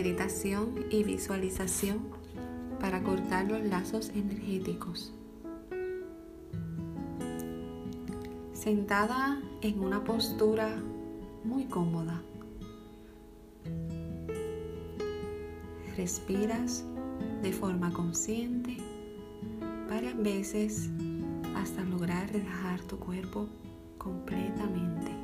meditación y visualización para cortar los lazos energéticos. Sentada en una postura muy cómoda. Respiras de forma consciente varias veces hasta lograr relajar tu cuerpo completamente.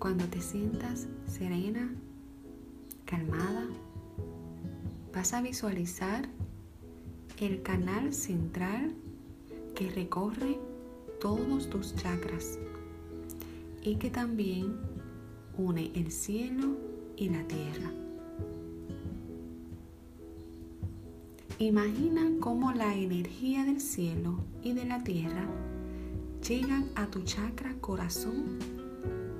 Cuando te sientas serena, calmada, vas a visualizar el canal central que recorre todos tus chakras y que también une el cielo y la tierra. Imagina cómo la energía del cielo y de la tierra llegan a tu chakra corazón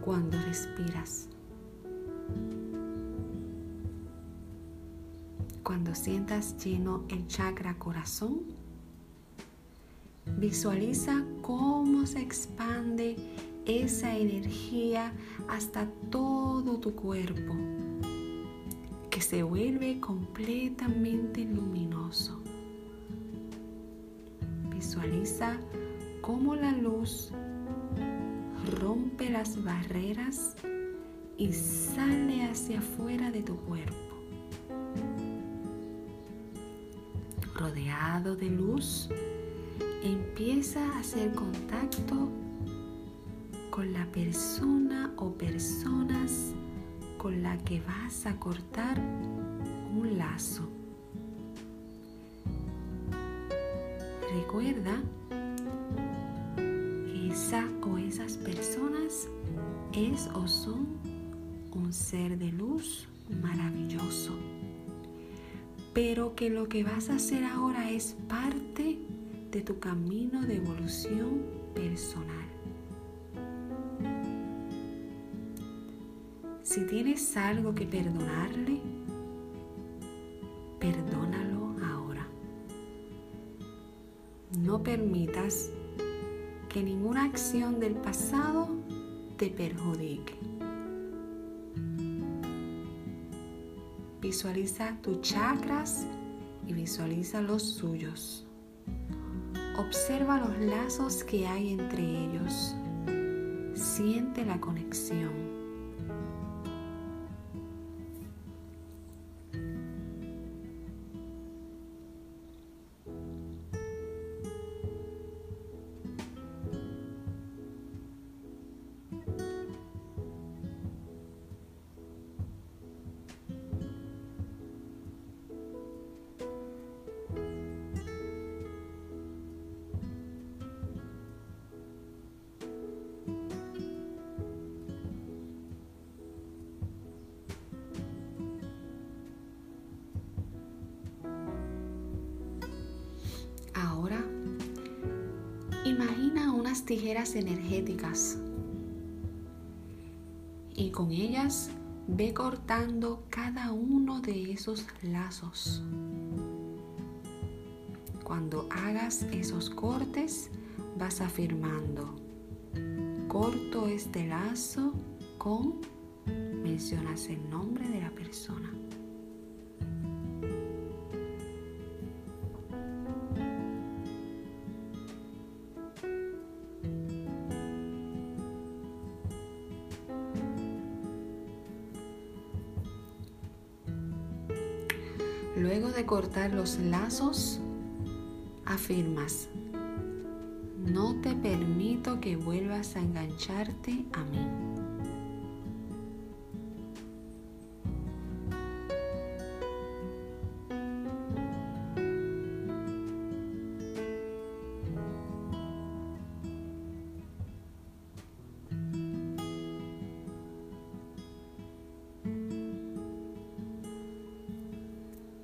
cuando respiras. Cuando sientas lleno el chakra corazón, visualiza cómo se expande esa energía hasta todo tu cuerpo, que se vuelve completamente luminoso. Visualiza cómo la luz rompe las barreras y sale hacia afuera de tu cuerpo. Rodeado de luz, empieza a hacer contacto con la persona o personas con la que vas a cortar un lazo. Recuerda esa o esas personas es o son un ser de luz maravilloso. Pero que lo que vas a hacer ahora es parte de tu camino de evolución personal. Si tienes algo que perdonarle, perdónalo ahora. No permitas que ninguna acción del pasado te perjudique. Visualiza tus chakras y visualiza los suyos. Observa los lazos que hay entre ellos. Siente la conexión. Imagina unas tijeras energéticas y con ellas ve cortando cada uno de esos lazos. Cuando hagas esos cortes, vas afirmando, corto este lazo con, mencionas el nombre de la persona. Luego de cortar los lazos, afirmas, no te permito que vuelvas a engancharte a mí.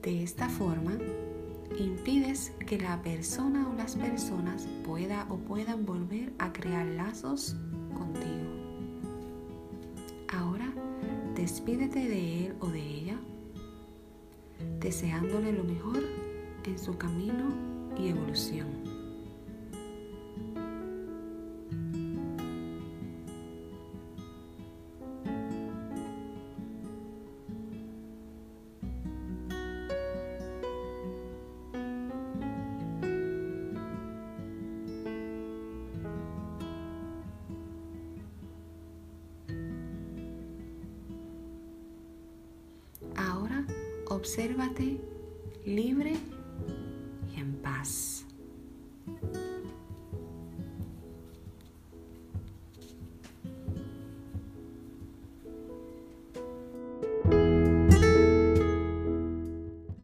De esta forma, impides que la persona o las personas pueda o puedan volver a crear lazos contigo. despídete de él o de ella, deseándole lo mejor en su camino y evolución. Obsérvate libre